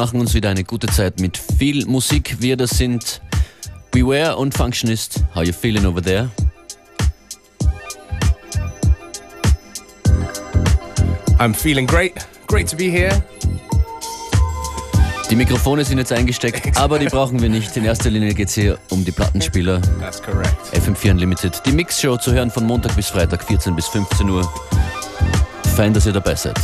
machen uns wieder eine gute Zeit mit viel Musik. Wir das sind Beware und Functionist. How you feeling over there? I'm feeling great. Great to be here. Die Mikrofone sind jetzt eingesteckt, aber die brauchen wir nicht. In erster Linie geht es hier um die Plattenspieler. That's correct. FM4 Unlimited. Die Mixshow zu hören von Montag bis Freitag, 14 bis 15 Uhr. Fein, dass ihr dabei seid.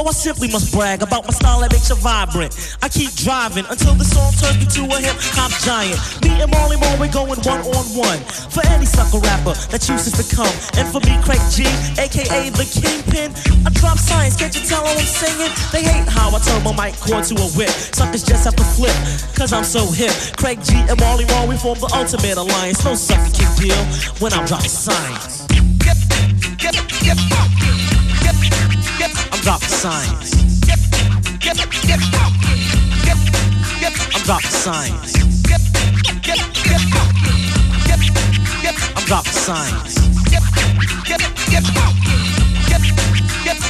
So I simply must brag about my style that makes you vibrant. I keep driving until the song turns me to a hip hop giant. Me and Marley Marl, we're going one on one. For any sucker rapper that chooses to come. And for me, Craig G, aka the Kingpin, I drop science, can't you tell I'm singing? They hate how I turn my mic cord to a whip. Suckers just have to flip, cause I'm so hip. Craig G and Marley Marl, we form the ultimate alliance. No sucker can deal when I'm dropping science. I'm dropping science. I'm dropping science. I'm dropping science.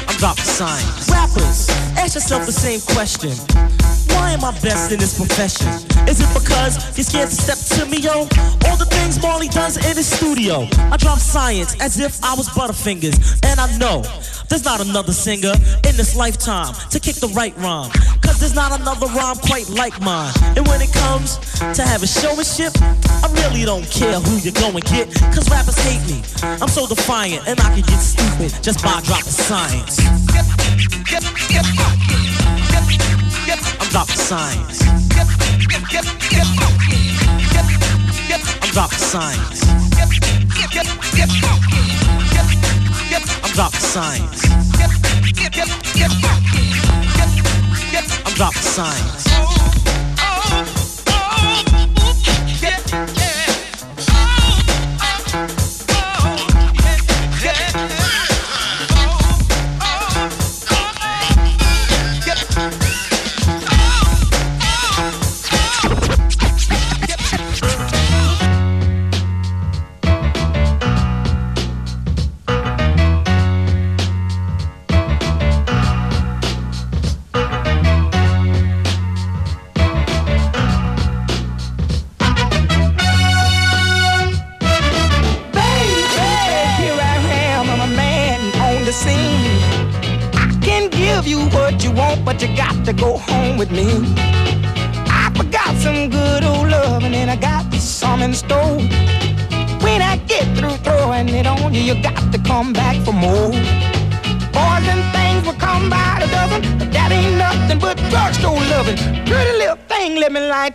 I'm dropping science. Rappers, ask yourself the same question. Why am I best in this profession? Is it because you're scared to step to me, yo? All the things Marley does in his studio. I drop science as if I was Butterfingers. And I know there's not another singer in this lifetime to kick the right rhyme. Cause there's not another rhyme quite like mine. And when it comes to having showmanship, I really don't care who you go and get. Cause rappers hate me. I'm so defiant and I can get stupid just by dropping science. Dropping science. I'm dropping science. I'm dropping science. I'm dropping science.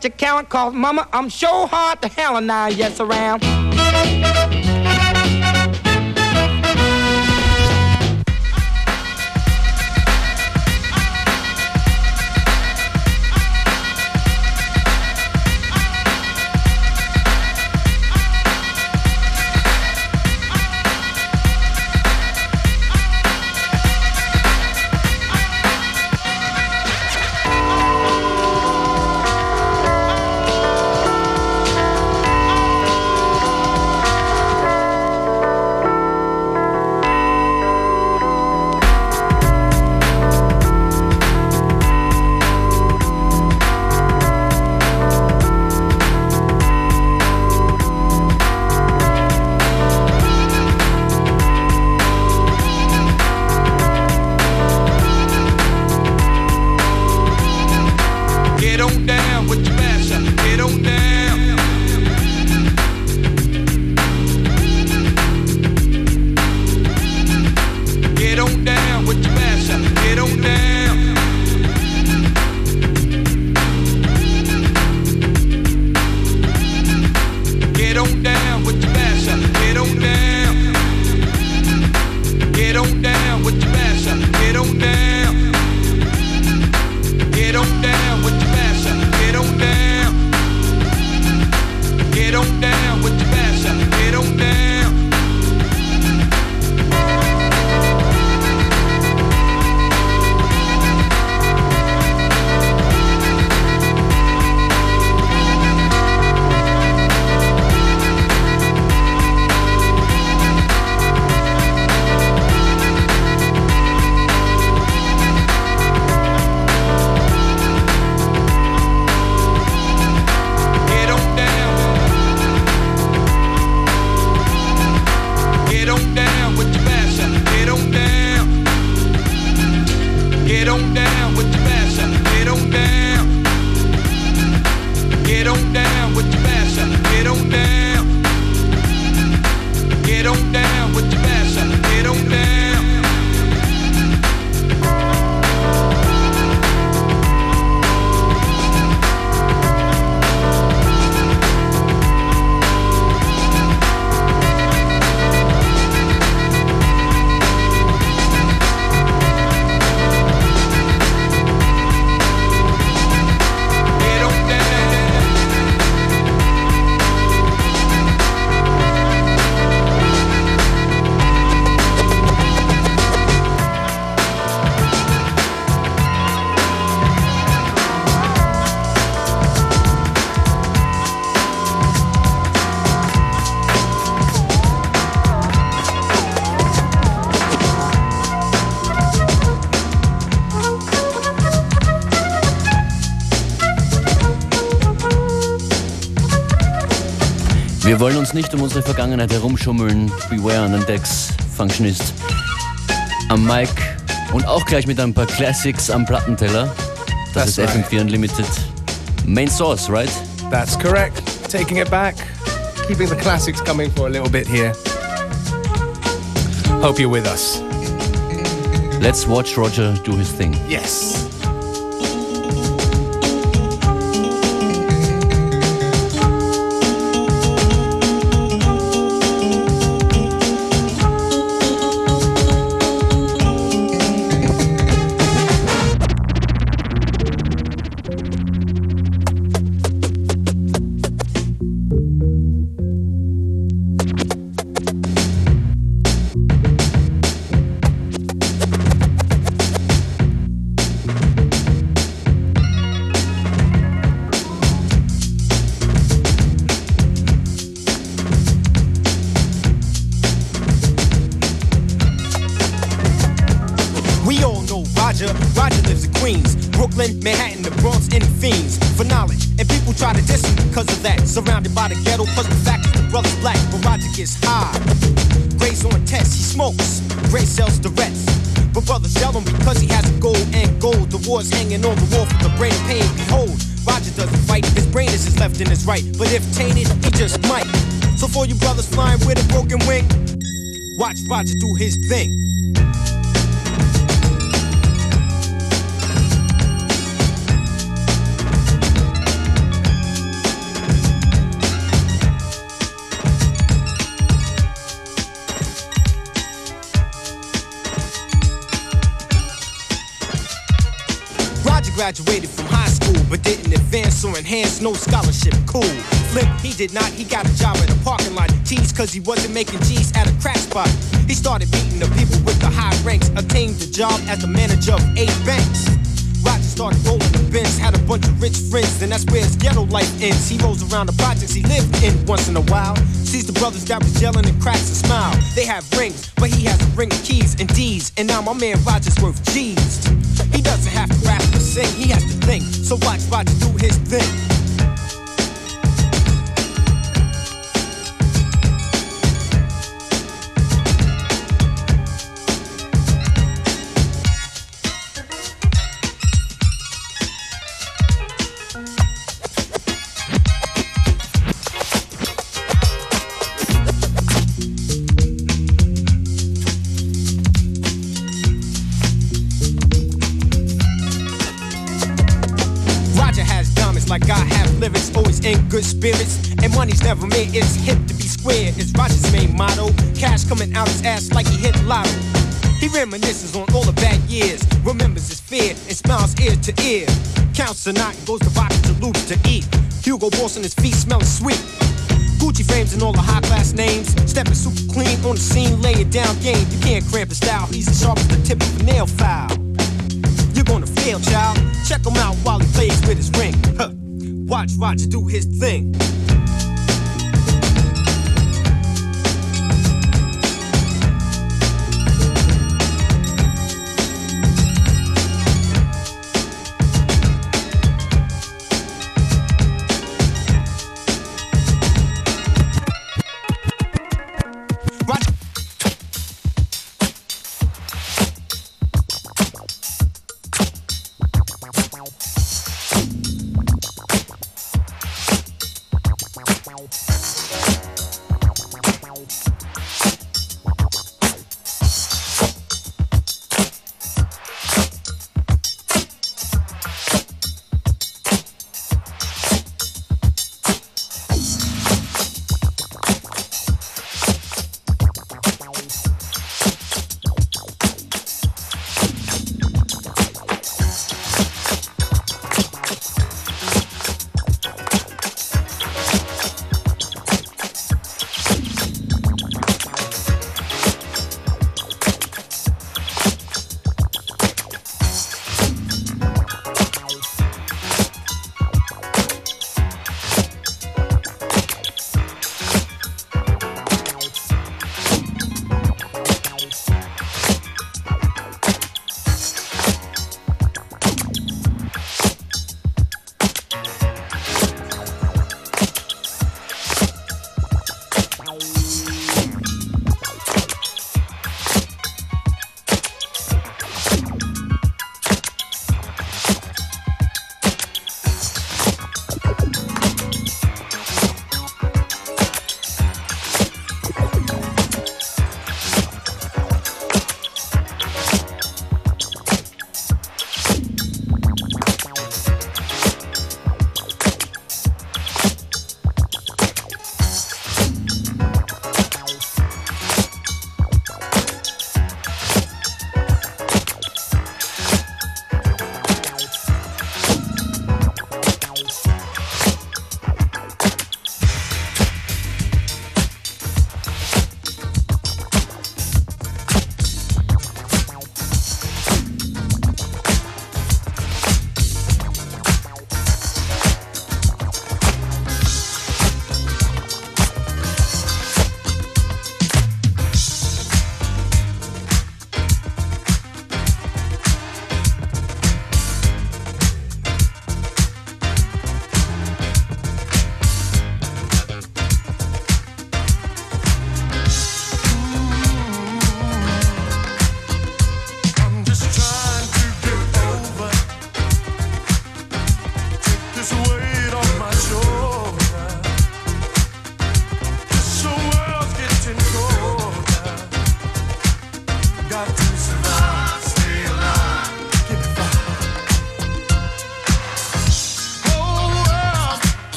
To count, cause mama, I'm sure hard to hell and I yes around. Wollen uns nicht um unsere Vergangenheit herumschummeln. Beware an den Decks, Functionist am Mic und auch gleich mit ein paar Classics am Plattenteller. Das That's ist right. FM4 Unlimited. Main Source, right? That's correct. Taking it back, keeping the classics coming for a little bit here. Hope you're with us. Let's watch Roger do his thing. Yes. People try to diss him because of that. Surrounded by the ghetto, cause the fact is the brother's black, but Roger gets high. Gray's on test, he smokes. Gray sells the rest. But brothers yell him because he has a gold and gold. The war's hanging on the wall for the brain of pain. Behold, Roger doesn't fight. His brain is his left and his right. But if tainted, he just might. So for you brothers flying with a broken wing, watch Roger do his thing. Graduated from high school, but didn't advance or enhance no scholarship. Cool. Flip, he did not. He got a job at a parking lot. Teased cause he wasn't making G's at a crack spot. He started beating the people with the high ranks. Obtained the job as the manager of eight banks. Roger started rolling the bins, had a bunch of rich friends, and that's where his ghetto life ends. He rolls around the projects he lived in once in a while. Sees the brothers that was yelling and cracks a smile. They have rings, but he has a ring of keys and D's. And now my man Roger's worth G's. He doesn't have to rap or sing, he has to think. So watch Roger do his thing. I have lyrics, always in good spirits. And money's never made, it's hip to be square. It's Roger's main motto. Cash coming out his ass like he hit lotto. He reminisces on all the bad years, remembers his fear, and smiles ear to ear. Counts a knot and goes to box to loops to eat. Hugo Boss on his feet smelling sweet. Gucci frames and all the high class names. Stepping super clean on the scene, laying down game. You can't cramp his style, he's as sharp as the tip of a nail file. You're gonna fail, child. Check him out while he plays with his ring. Huh. Watch Roger do his thing.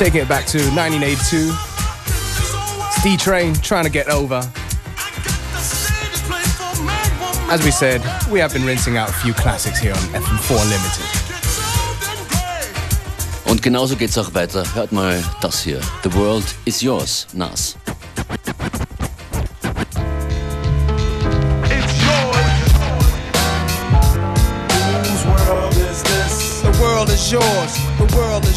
Taking it back to 1982. D Train trying to get over. As we said, we have been rinsing out a few classics here on FM4 Unlimited. Und genauso geht's auch weiter. Hört mal das hier. The World is Yours, Nas.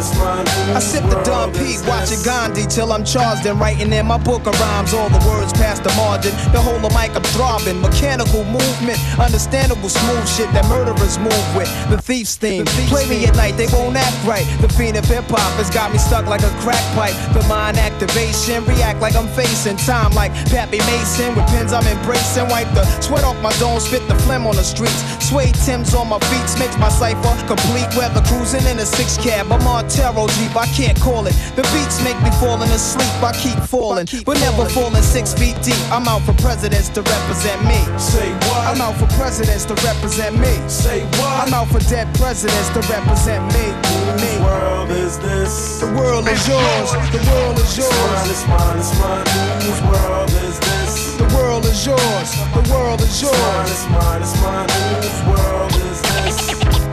I sip the Dom Pete, watching Gandhi till I'm charged and writing in my book of rhymes. All the words past the margin. The whole of mic I'm throbbing. Mechanical movement, understandable smooth shit that murderers move with. The thief's theme. Play me at night, they won't act right. The fiend of hip hop has got me stuck like a crack pipe. The mind activation, react like I'm facing time like Pappy Mason. With pins I'm embracing. Wipe the sweat off my dome, spit the phlegm on the streets. Suede Tim's on my feet makes my cipher complete. Weather cruising in a six cab cab, I'm on Taro Jeep, I can't call it. The beats make me falling asleep, I keep falling, but never falling six feet deep. I'm out for presidents to represent me. Say what? I'm out for presidents to represent me. Say what? I'm out for dead presidents to represent me. Me. Whose world is this? The world is yours. The world is It's mine, yours. it's mine, it's mine. Whose world is this? The world is yours. The world is It's mine, yours. it's mine, it's mine. Whose world is this?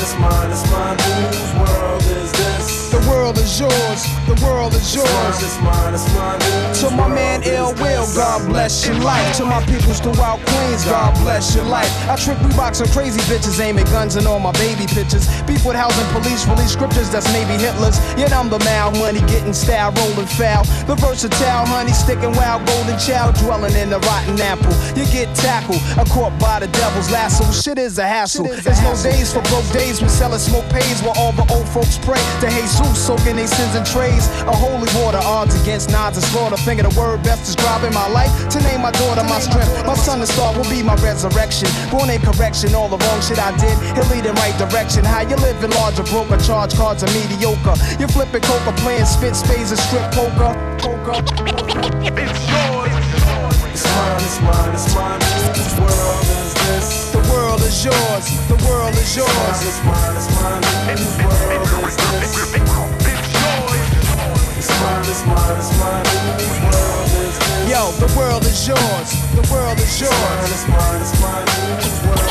It's mine, it's mine. Whose world is this? The world is yours. The world is It's yours. mine, it's mine, it's mine. To my man Ill Will. God bless your life. To my peoples throughout Queens, God bless your life. I trick Reeboks on crazy bitches, aiming guns and all my baby pictures. Beef with housing police, release scriptures that's maybe Hitler's. Yet I'm the mal money getting style, rolling foul. The versatile honey sticking wild, golden child dwelling in the rotten apple. You get tackled, a caught by the devil's lasso. Shit is a hassle. There's no days for broke days. We sellin' smoke pays while all the old folks pray to Jesus, soaking their sins in trays. A holy water, odds against nods and slaughter. Finger the word best describing my life. To name my daughter my strength. My son, the star, will be my resurrection. Born in correction, all the wrong shit I did. He'll lead in right direction. How you living larger, broke, or charge cards are mediocre. You flipping coca, playing spit spades and strip poker. Poker. It's mine, it's world is this? The world is yours. The world is yours. it's mine, it's mine. It's mine? Yo, the world is yours. The world is yours.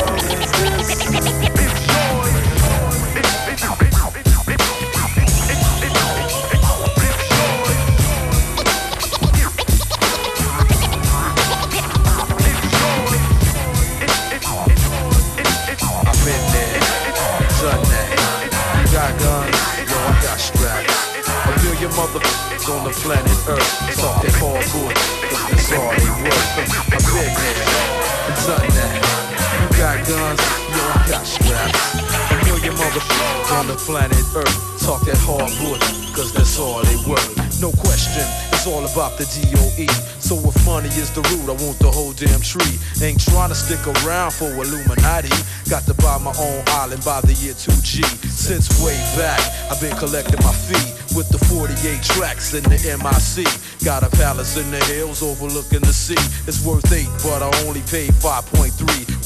The DOE. So if money is the root, I want the whole damn tree. Ain't trying to stick around for Illuminati. Got to buy my own island by the year 2G. Since way back, I've been collecting my fee with the 48 tracks in the MIC. Got a palace in the hills overlooking the sea. It's worth eight, but I only paid 5.3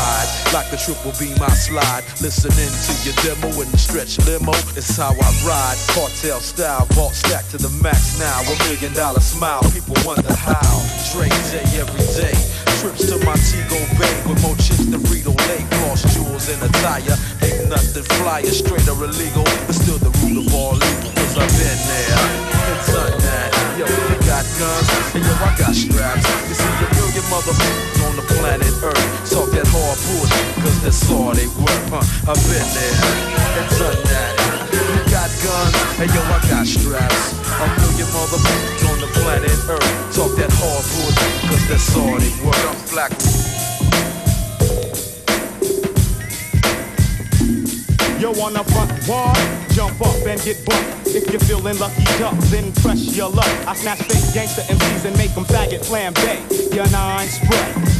worldwide. Like the triple B, my slide. Listening to your demo in the stretch limo. It's how I ride. Cartel style, vault stack to the max now. A million dollar smile. People wonder how. Dre day every day. Trips to Montego Bay with more chips than Frito Lay. Cross jewels in a tire. Ain't nothing flyer, straight or illegal. But still the root of all evil. Cause I've been there. And done that. Yo, got guns. And yo, I got straps. You see a million motherfuckers on the planet Earth. Talk that hard bullshit. Cause that's all they worth. Huh? I've been there. And done that. You got guns. And yo, I got straps. A million motherfuckers on the planet Earth. Talk that hard bullshit. Cause that's all they worth. Black Yo, the front wall, jump up and get bucked. If you're feeling lucky duck, then press your luck. I snatch fake gangster MCs and make them faggot flambe. Your nine spray.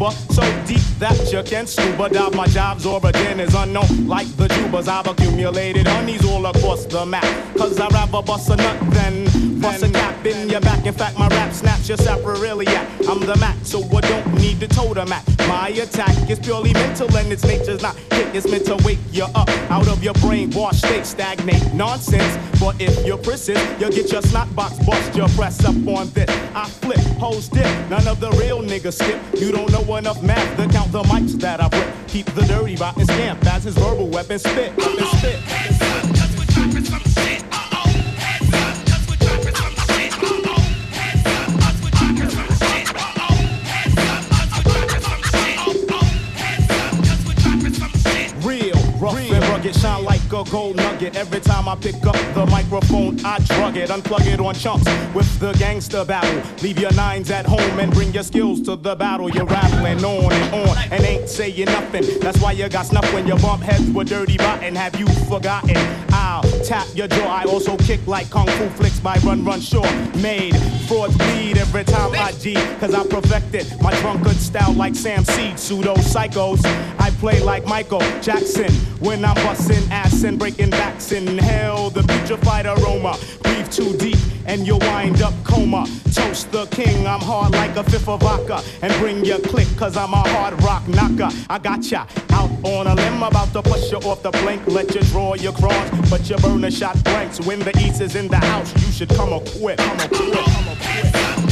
So deep that you can scuba dive. My job's origin is unknown, like the tubas. I've accumulated honeys all across the map. Cause I'd rather bust a nut than bust a cap in your back. In fact, my rap snaps your sacroiliac. I'm the Mac, so I don't need to totem Mac. My attack is purely mental and its nature's not hit. It's meant to wake you up out of your brainwash state, stagnate nonsense. But if you're persist, you'll get your snot box bust. Your press up on this. I flip, hoes dip. None of the real niggas skip. You don't know enough math to count the mics that I rip. Keep the dirty rotten scamp as his verbal weapon spit. Spit. Rough and rugged, a gold nugget. Every time I pick up the microphone, I drug it, unplug it on chunks with the gangster battle. Leave your nines at home and bring your skills to the battle. You're rattling on and on and ain't saying nothing. That's why you got snuff when your bump heads were dirty rotten. Have you forgotten? I'll tap your jaw. I also kick like kung fu flicks by Run Run Shaw. Made frauds bleed every time I G, cause I perfected my drunkard style like Sam Seed. Pseudo psychos. Play like Michael Jackson when I'm busting ass and breaking backs in hell. The putrefied aroma, breathe too deep and you'll wind up coma. Toast the king, I'm hard like a fifth of vodka. And bring your click, cause I'm a hard rock knocker. I got ya out on a limb, about to push you off the blink. Let you draw your cross, but you burn a shot blanks. When the east is in the house, you should come a quit. Come a quit. Come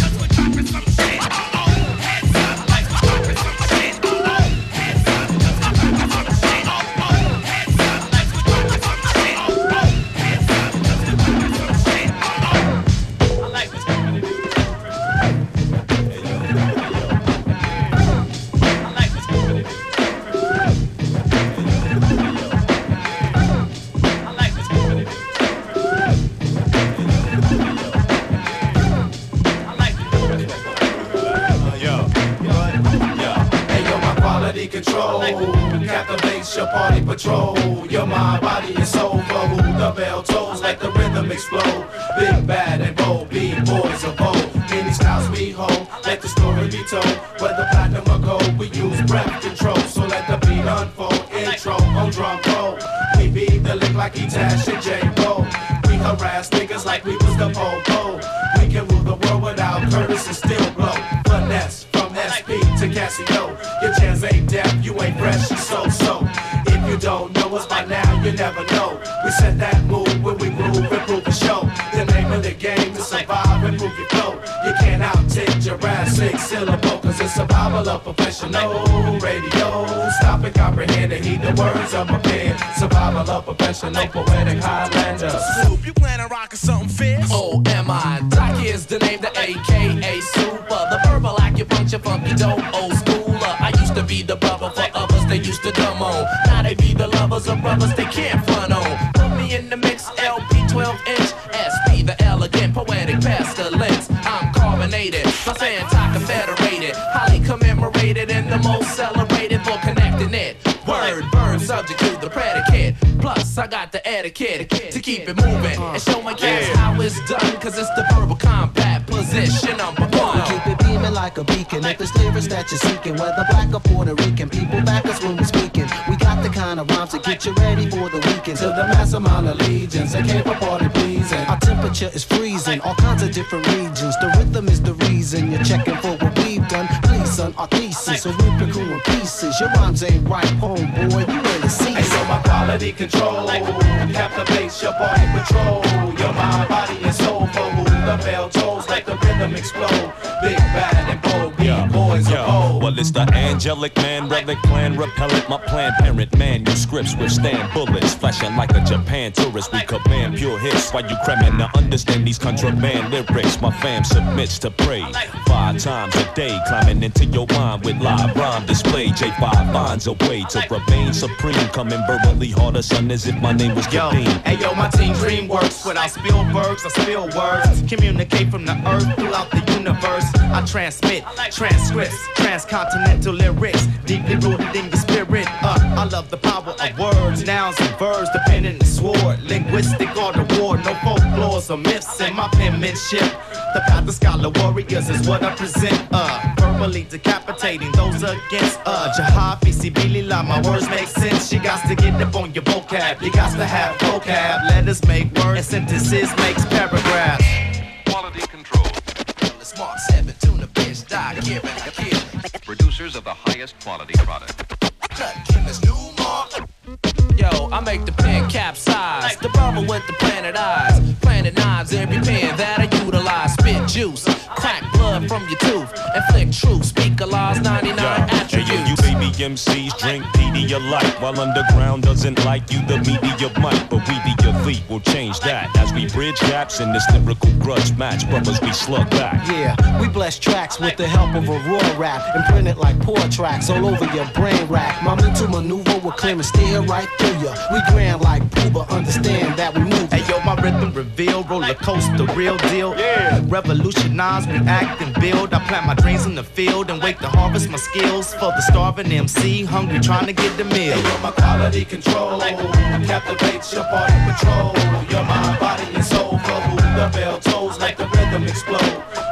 you never know. We set that move when we move and prove the show. The name of the game is survive and prove your flow. You can't outtake Jurassic syllable, cause it's survival of professional radio. Stop and comprehend and heed the words of my pen. Survival of professional poetic Highlander. Soup, you plan on rocking something fierce? Oh, am I? Doc is the name, the AKA Super. The verbal acupuncture, funky dope, old schooler. I used to be the brother for they used to dumb on. Now they be the lovers of brothers they can't front on. Put me in the mix, LP 12 inch, SP, the elegant, poetic pestilence. I'm carbonated, my Santa confederated, highly commemorated, and the most celebrated for connecting it. Word, verb, subject to the predicate. Plus, I got the etiquette to keep it moving and show my cats how it's done, cause it's the verbal combat position number one. Keep it beaming like a beacon. If it's lyrics that you're seeking, whether black or Puerto Rican, people back us of rhymes to get you ready for the weekend. To the mass of legions, they came for party pleasing. Our temperature is freezing, all kinds of different regions. The rhythm is the reason you're checking for what we've done. Please, son, our thesis, so rip your crew in pieces. Your rhymes ain't right, homeboy. You in the season. Hey, so my quality control captivates your body patrol. Your mind, body, and soul for who the bell tolls it's the angelic man, relic plan, repellent. My plan, parent, manuscripts withstand bullets. Flashing like a Japan tourist, we command pure hits. While you cramming to understand these contraband lyrics, my fam submits to praise. Five times a day, climbing into your mind with live rhyme display. J5 finds a way to remain supreme. Coming verbally harder, son, as if my name was Yo, Kadeem. hey yo, my team dream works without Spielbergs. I spill words, communicate from the earth throughout the universe. I transmit transcripts, transcontinental lyrics, deeply rooted in your spirit. Uh, I love the power of words, nouns and verbs, the pen and the sword, linguistic art of war. No folklores or myths in my penmanship. The path of scholar warriors is what I present. Uh, verbally decapitating those against. Uh, Jahafi, Sibilila, my words make sense. You got to get up on your vocab. You got to have vocab. Letters make words, and sentences makes paragraphs. Quality control. The smart seven tuna fish, die, a kid. Producers of the highest quality product. Cut Chemist new mark. Yo, I make the pen capsize. The bubble with the planet eyes. Planet knives every pen that I utilize. Spit juice, crack blood from your tooth. Inflict truth, speak a law's 99 Hey, yo, you attributes. baby MCs drink P media light. While underground doesn't like you, the media might. But we, the elite, will change that. As we bridge gaps in this lyrical grudge match, brothers, we slug back. Yeah, we bless tracks with the help of a raw rap and print it like poor tracks all over your brain rack. My mental maneuver will clear and steer right through ya. We grand like Puba, understand that we move. Hey yo, my rhythm reveal, roller coaster, real deal. Yeah. Revolutionize, react and build. I plant my dreams in the field and wait to harvest my skills for the starving MC, hungry trying to get the meal. Hey yo, my quality control captivates your party patrol. Your mind, body, and soul flow. The bell tolls like the rhythm explode.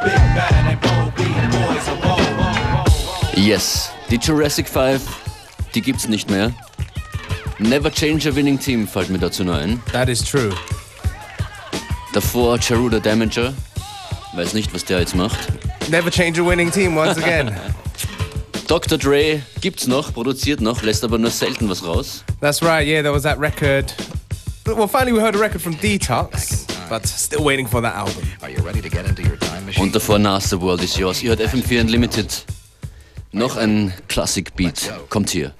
Big bad and bold, beat boys of old. Yes, die Jurassic 5, die gibt's nicht mehr. Never Change a Winning Team fällt mir dazu nur ein. That is true. Davor Charuda Damager. Weiß nicht, was der jetzt macht. Never change a winning team once again. Dr. Dre gibt's noch, produziert noch, lässt aber nur selten was raus. That's right, yeah, there was that record. Well, finally we heard a record from Detox, but still waiting for that album. Are you ready to get into your time machine? Und davor Nas The World Is Yours. Ihr hört FM4 Unlimited. Noch ein Classic Beat kommt hier.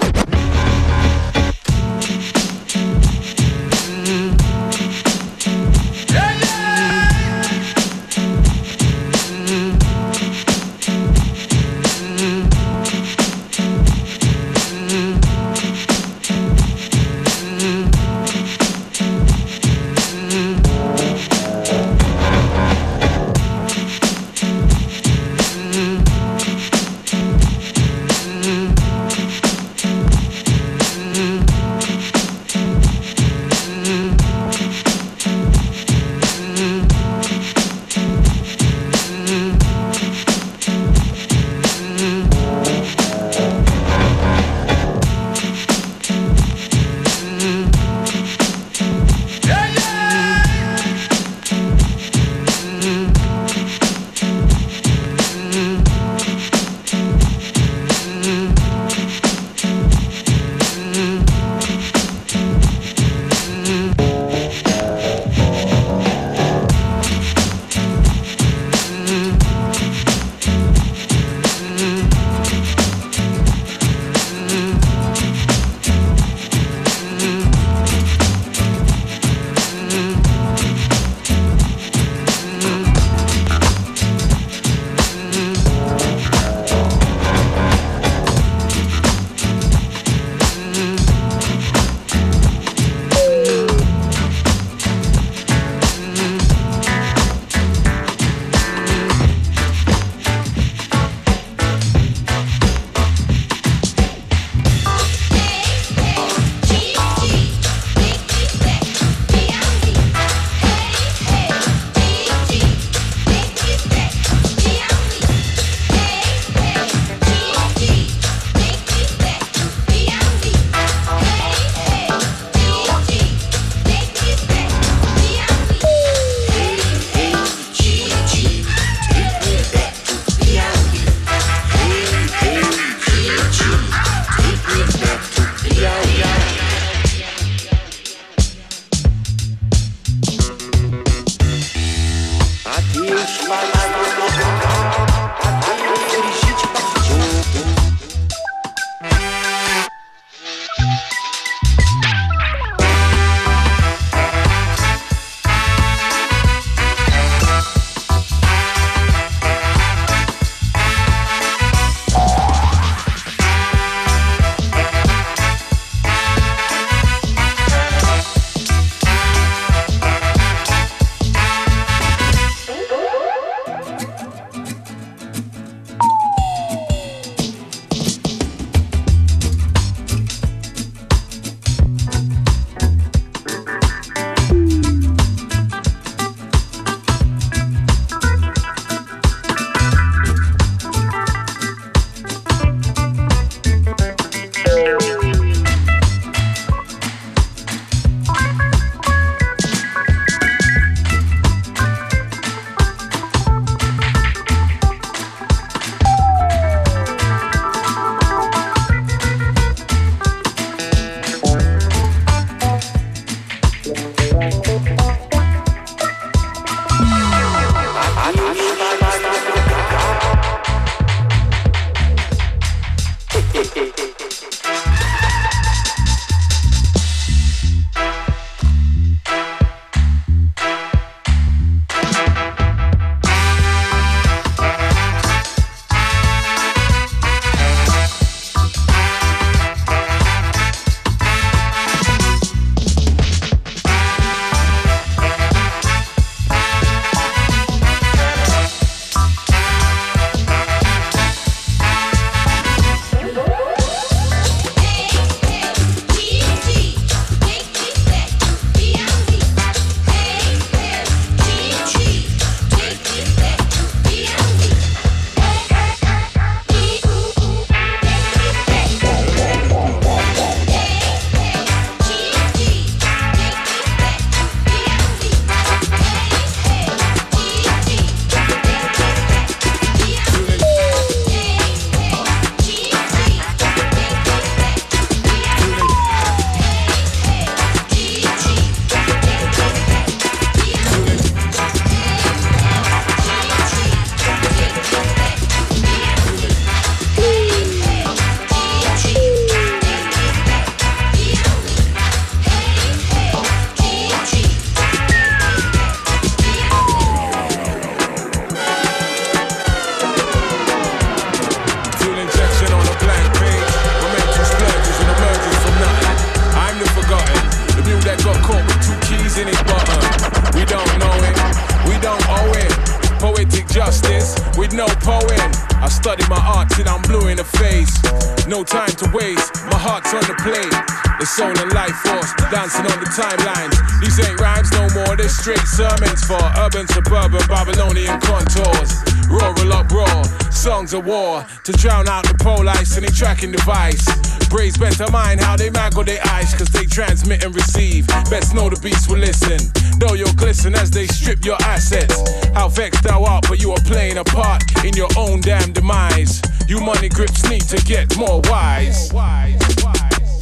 Tracking device. Braves better mind how they mangle their eyes, cause they transmit and receive. Best know the beast will listen. Though you'll glisten as they strip your assets. How vexed thou art, but you are playing a part in your own damn demise. You money grips need to get more wise.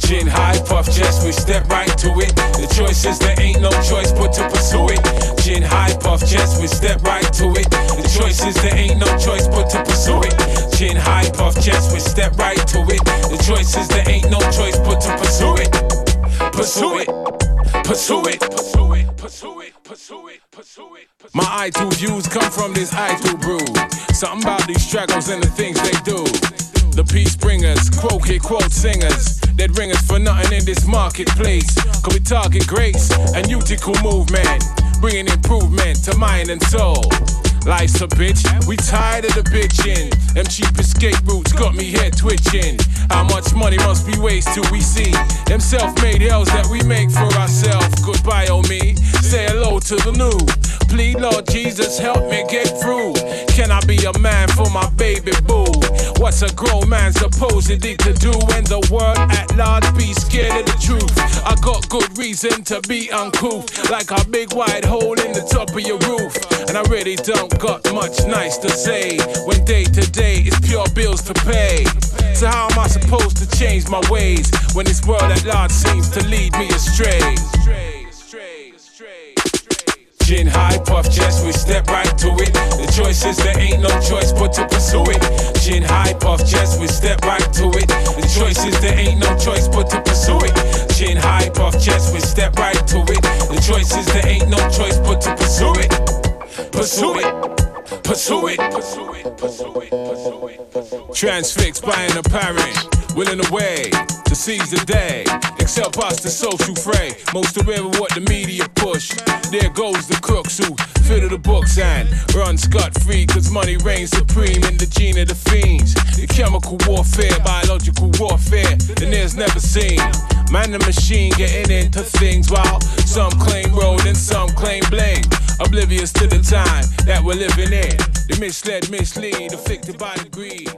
Chin high, puff chest, we step right to it. The choice is there ain't no choice but to pursue it. Chin high, puff chest, we step right to it. The choice is there ain't no choice but to pursue it. Chin high, puff chest, we step right to it. The choice is there ain't no choice but to pursue it. Pursue it, pursue it, pursue it, pursue it, pursue it, pursue it. My I2 views come from this I2 brew. Something about these struggles and the things they do. The peace bringers, quote hit quote singers. They'd ring us for nothing in this marketplace. Cause we target grace and utical movement. Bringing improvement to mind and soul. Life's a bitch, we tired of the bitching. Them cheap escape routes got me head twitching. How much money must be wasted till we see them self-made hells that we make for ourselves. Goodbye, oh me. Say hello to the new. Please, Lord Jesus, help me get through. Can I be a man for my baby boo? What's a grown man supposedly to do when the world at large be scared of the truth? I got good reason to be uncouth, like a big wide hole in the top of your roof. And I really don't got much nice to say when day to day is pure bills to pay. So how am I supposed to change my ways when this world at large seems to lead me astray? Chin high, puff chest, we step right to it. The choice is there ain't no choice but to pursue it. Chin high, puff chest, we step right to it. The choice is there ain't no choice but to pursue it. Chin high, puff chest, we step right to it. The choice is there ain't no choice but to pursue it. Pursue it, pursue it, pursue it, pursue it, pursue it. pursue Transfixed by an apparent, willing away to seize the day. Except us the social fray. Most aware of what the media push. There goes the crooks who fiddle the books and run scot free. Cause money reigns supreme in the gene of the fiends. The chemical warfare, biological warfare, and there's never seen. Man the machine getting into things while some claim road and some claim blame. Oblivious to the time that we're living in. The misled, mislead, afflicted by the greed.